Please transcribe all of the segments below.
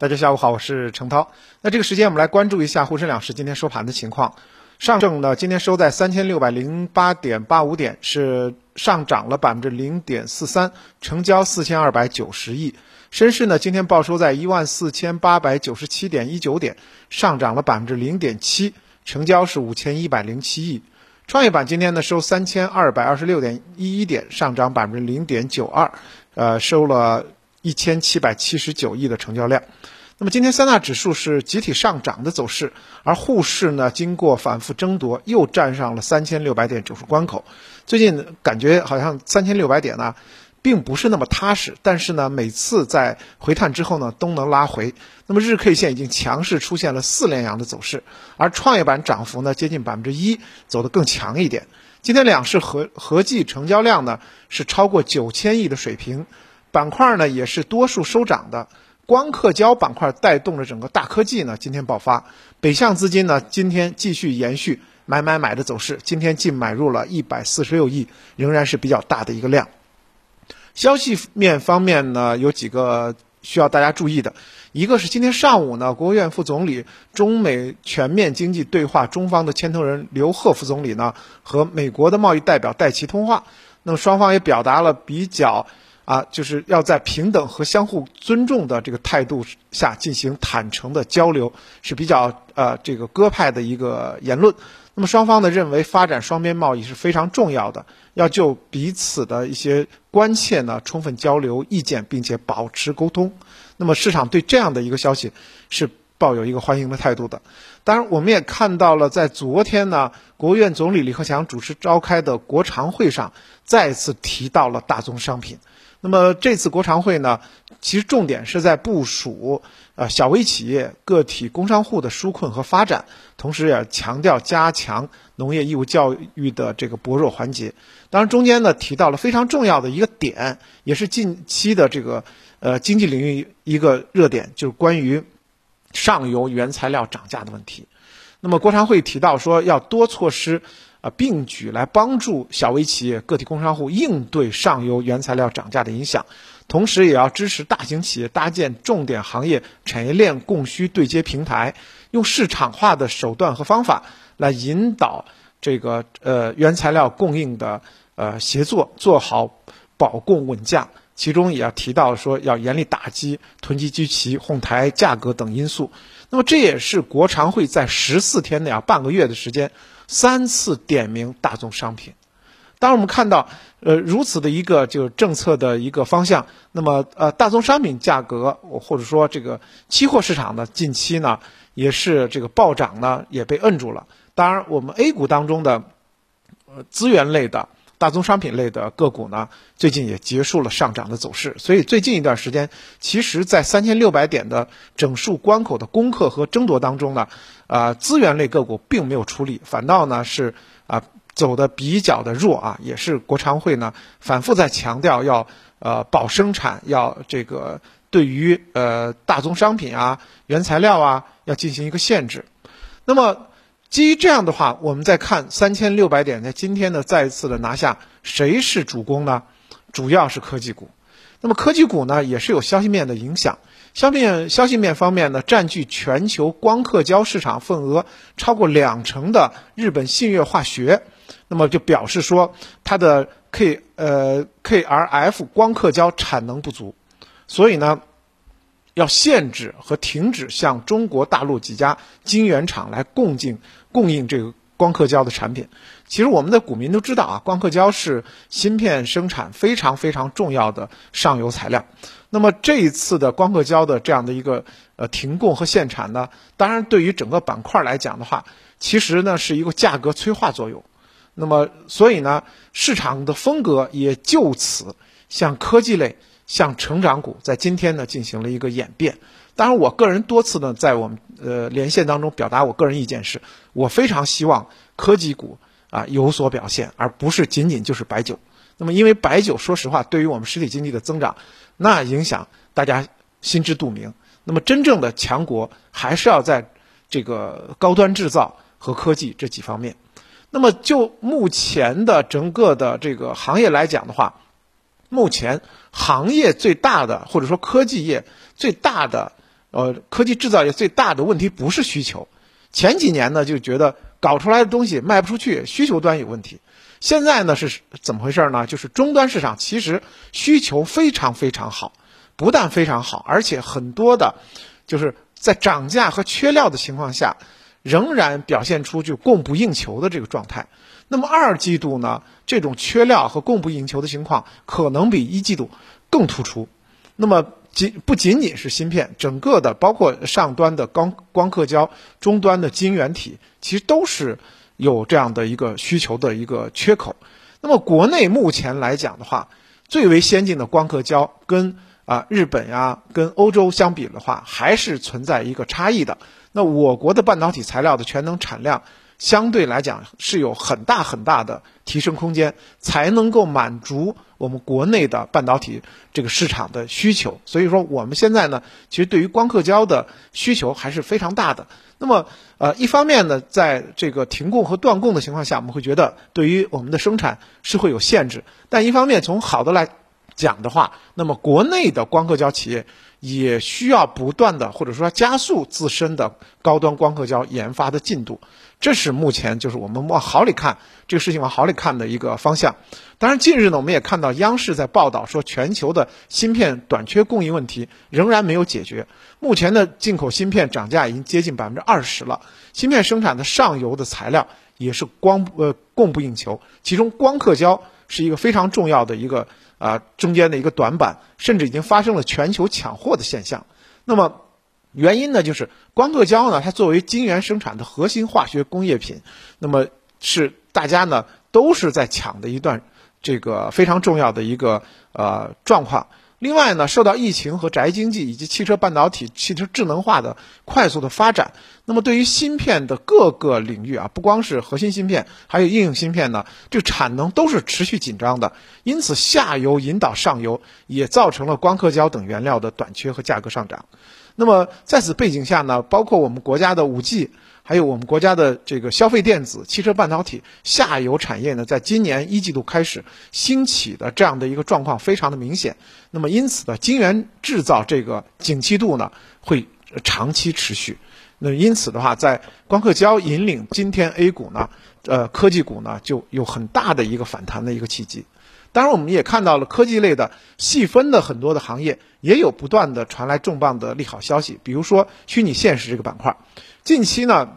大家下午好，我是程涛。那这个时间我们来关注一下沪深两市今天收盘的情况。上证呢今天收在三千六百零八点八五点，是上涨了百分之零点四三，成交四千二百九十亿。深市呢今天报收在一万四千八百九十七点一九点，上涨了百分之零点七，成交是五千一百零七亿。创业板今天呢收三千二百二十六点一一点，上涨百分之零点九二，呃收了。一千七百七十九亿的成交量，那么今天三大指数是集体上涨的走势，而沪市呢，经过反复争夺，又站上了三千六百点整数关口。最近感觉好像三千六百点呢，并不是那么踏实，但是呢，每次在回探之后呢，都能拉回。那么日 K 线已经强势出现了四连阳的走势，而创业板涨幅呢，接近百分之一，走得更强一点。今天两市合合计成交量呢，是超过九千亿的水平。板块呢也是多数收涨的，光刻胶板块带动着整个大科技呢今天爆发，北向资金呢今天继续延续买买买的走势，今天净买入了一百四十六亿，仍然是比较大的一个量。消息面方面呢有几个需要大家注意的，一个是今天上午呢，国务院副总理、中美全面经济对话中方的牵头人刘鹤副总理呢和美国的贸易代表戴奇通话，那么双方也表达了比较。啊，就是要在平等和相互尊重的这个态度下进行坦诚的交流，是比较呃这个鸽派的一个言论。那么双方呢认为发展双边贸易是非常重要的，要就彼此的一些关切呢充分交流意见，并且保持沟通。那么市场对这样的一个消息是抱有一个欢迎的态度的。当然，我们也看到了，在昨天呢，国务院总理李克强主持召开的国常会上，再次提到了大宗商品。那么这次国常会呢，其实重点是在部署呃小微企业、个体工商户的纾困和发展，同时也强调加强农业义务教育的这个薄弱环节。当然，中间呢提到了非常重要的一个点，也是近期的这个呃经济领域一个热点，就是关于上游原材料涨价的问题。那么国常会提到说，要多措施。啊，并举来帮助小微企业、个体工商户应对上游原材料涨价的影响，同时也要支持大型企业搭建重点行业产业链供需对接平台，用市场化的手段和方法来引导这个呃原材料供应的呃协作，做好保供稳价。其中也要提到说，要严厉打击囤积居奇、哄抬价格等因素。那么这也是国常会在十四天内啊，半个月的时间。三次点名大宗商品，当我们看到呃如此的一个就是政策的一个方向，那么呃大宗商品价格或者说这个期货市场呢，近期呢也是这个暴涨呢也被摁住了。当然，我们 A 股当中的呃资源类的。大宗商品类的个股呢，最近也结束了上涨的走势，所以最近一段时间，其实，在三千六百点的整数关口的攻克和争夺当中呢，啊，资源类个股并没有出力，反倒呢是啊走的比较的弱啊，也是国常会呢反复在强调要呃保生产，要这个对于呃大宗商品啊、原材料啊要进行一个限制，那么。基于这样的话，我们再看三千六百点，在今天的再一次的拿下，谁是主攻呢？主要是科技股。那么科技股呢，也是有消息面的影响。消息面消息面方面呢，占据全球光刻胶市场份额超过两成的日本信越化学，那么就表示说它的 K 呃 KRF 光刻胶产能不足，所以呢。要限制和停止向中国大陆几家晶圆厂来供进供应这个光刻胶的产品。其实我们的股民都知道啊，光刻胶是芯片生产非常非常重要的上游材料。那么这一次的光刻胶的这样的一个呃停供和限产呢，当然对于整个板块来讲的话，其实呢是一个价格催化作用。那么所以呢，市场的风格也就此向科技类。向成长股在今天呢进行了一个演变。当然，我个人多次呢在我们呃连线当中表达我个人意见是，我非常希望科技股啊有所表现，而不是仅仅就是白酒。那么，因为白酒说实话对于我们实体经济的增长，那影响大家心知肚明。那么，真正的强国还是要在这个高端制造和科技这几方面。那么，就目前的整个的这个行业来讲的话。目前行业最大的或者说科技业最大的呃，科技制造业最大的问题不是需求，前几年呢就觉得搞出来的东西卖不出去，需求端有问题。现在呢是怎么回事呢？就是终端市场其实需求非常非常好，不但非常好，而且很多的，就是在涨价和缺料的情况下，仍然表现出就供不应求的这个状态。那么二季度呢，这种缺料和供不应求的情况可能比一季度更突出。那么仅不仅仅是芯片，整个的包括上端的光光刻胶、终端的晶圆体，其实都是。有这样的一个需求的一个缺口，那么国内目前来讲的话，最为先进的光刻胶跟啊日本呀、跟欧洲相比的话，还是存在一个差异的。那我国的半导体材料的全能产量。相对来讲是有很大很大的提升空间，才能够满足我们国内的半导体这个市场的需求。所以说，我们现在呢，其实对于光刻胶的需求还是非常大的。那么，呃，一方面呢，在这个停供和断供的情况下，我们会觉得对于我们的生产是会有限制；但一方面，从好的来讲的话，那么国内的光刻胶企业也需要不断的或者说加速自身的高端光刻胶研发的进度。这是目前就是我们往好里看这个事情往好里看的一个方向。当然，近日呢，我们也看到央视在报道说，全球的芯片短缺供应问题仍然没有解决。目前的进口芯片涨价已经接近百分之二十了，芯片生产的上游的材料也是光呃供不应求，其中光刻胶是一个非常重要的一个啊中间的一个短板，甚至已经发生了全球抢货的现象。那么。原因呢，就是光刻胶呢，它作为晶圆生产的核心化学工业品，那么是大家呢都是在抢的一段这个非常重要的一个呃状况。另外呢，受到疫情和宅经济以及汽车半导体、汽车智能化的快速的发展，那么对于芯片的各个领域啊，不光是核心芯片，还有应用芯片呢，这产能都是持续紧张的。因此，下游引导上游，也造成了光刻胶等原料的短缺和价格上涨。那么在此背景下呢，包括我们国家的五 G，还有我们国家的这个消费电子、汽车半导体下游产业呢，在今年一季度开始兴起的这样的一个状况非常的明显。那么因此呢，晶圆制造这个景气度呢会长期持续。那因此的话，在光刻胶引领今天 A 股呢，呃，科技股呢就有很大的一个反弹的一个契机。当然，我们也看到了科技类的细分的很多的行业也有不断的传来重磅的利好消息，比如说虚拟现实这个板块，近期呢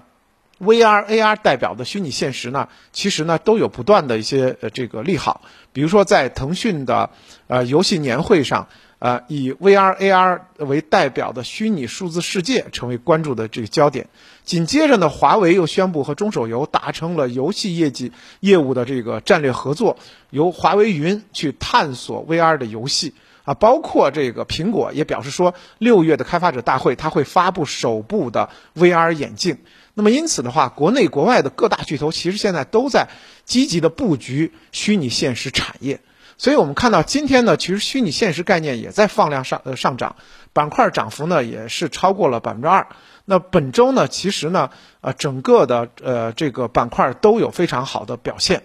，VR、AR 代表的虚拟现实呢，其实呢都有不断的一些呃这个利好，比如说在腾讯的呃游戏年会上。呃，以 VR、AR 为代表的虚拟数字世界成为关注的这个焦点。紧接着呢，华为又宣布和中手游达成了游戏业绩业务的这个战略合作，由华为云去探索 VR 的游戏啊。包括这个苹果也表示说，六月的开发者大会它会发布首部的 VR 眼镜。那么因此的话，国内国外的各大巨头其实现在都在积极的布局虚拟现实产业。所以我们看到今天呢，其实虚拟现实概念也在放量上呃上涨，板块涨幅呢也是超过了百分之二。那本周呢，其实呢，呃，整个的呃这个板块都有非常好的表现。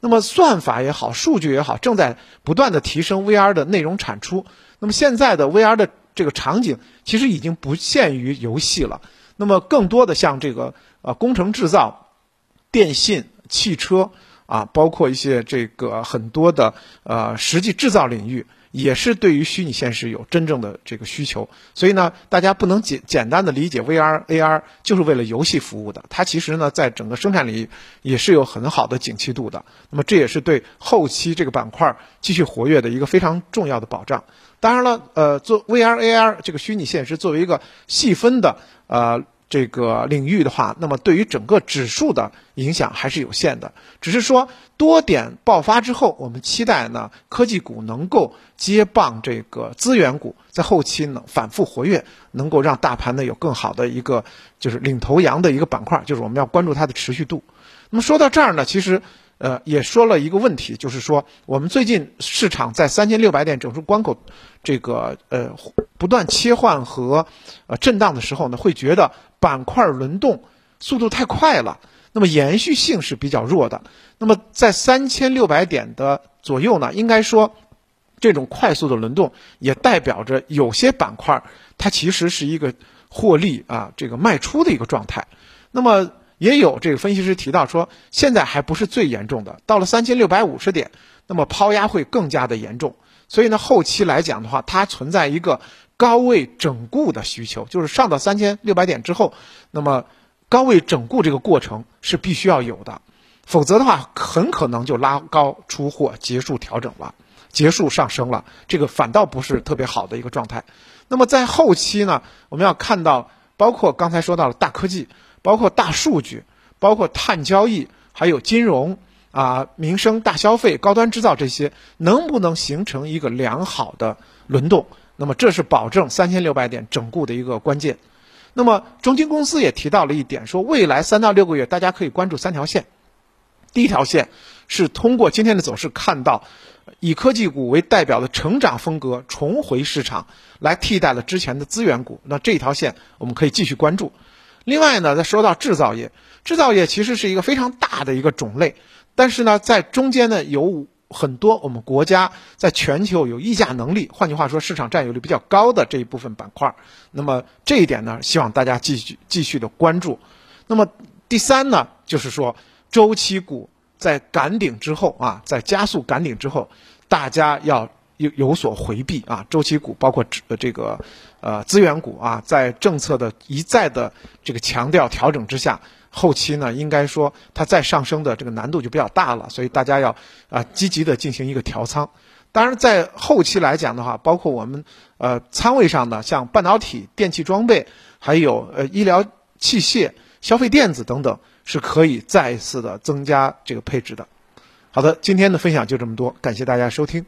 那么算法也好，数据也好，正在不断的提升 VR 的内容产出。那么现在的 VR 的这个场景其实已经不限于游戏了，那么更多的像这个呃工程制造、电信、汽车。啊，包括一些这个很多的呃实际制造领域，也是对于虚拟现实有真正的这个需求。所以呢，大家不能简简单的理解 VR、AR 就是为了游戏服务的，它其实呢在整个生产领域也是有很好的景气度的。那么这也是对后期这个板块儿继续活跃的一个非常重要的保障。当然了，呃，做 VR、AR 这个虚拟现实作为一个细分的呃。这个领域的话，那么对于整个指数的影响还是有限的。只是说多点爆发之后，我们期待呢科技股能够接棒这个资源股，在后期呢反复活跃，能够让大盘呢有更好的一个就是领头羊的一个板块，就是我们要关注它的持续度。那么说到这儿呢，其实。呃，也说了一个问题，就是说我们最近市场在三千六百点整数关口，这个呃不断切换和呃震荡的时候呢，会觉得板块轮动速度太快了，那么延续性是比较弱的。那么在三千六百点的左右呢，应该说这种快速的轮动，也代表着有些板块它其实是一个获利啊这个卖出的一个状态。那么也有这个分析师提到说，现在还不是最严重的，到了三千六百五十点，那么抛压会更加的严重。所以呢，后期来讲的话，它存在一个高位整固的需求，就是上到三千六百点之后，那么高位整固这个过程是必须要有的，否则的话，很可能就拉高出货，结束调整了。结束上升了，这个反倒不是特别好的一个状态。那么在后期呢，我们要看到，包括刚才说到了大科技，包括大数据，包括碳交易，还有金融啊、民生、大消费、高端制造这些，能不能形成一个良好的轮动？那么这是保证三千六百点整固的一个关键。那么中金公司也提到了一点，说未来三到六个月，大家可以关注三条线。第一条线是通过今天的走势看到，以科技股为代表的成长风格重回市场，来替代了之前的资源股。那这条线我们可以继续关注。另外呢，再说到制造业，制造业其实是一个非常大的一个种类，但是呢，在中间呢有很多我们国家在全球有溢价能力，换句话说，市场占有率比较高的这一部分板块。那么这一点呢，希望大家继续继续的关注。那么第三呢，就是说。周期股在赶顶之后啊，在加速赶顶之后，大家要有有所回避啊。周期股包括这个呃资源股啊，在政策的一再的这个强调调整之下，后期呢应该说它再上升的这个难度就比较大了，所以大家要啊积极的进行一个调仓。当然，在后期来讲的话，包括我们呃仓位上的像半导体、电气装备，还有呃医疗器械、消费电子等等。是可以再一次的增加这个配置的。好的，今天的分享就这么多，感谢大家收听。